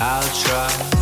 I'll try.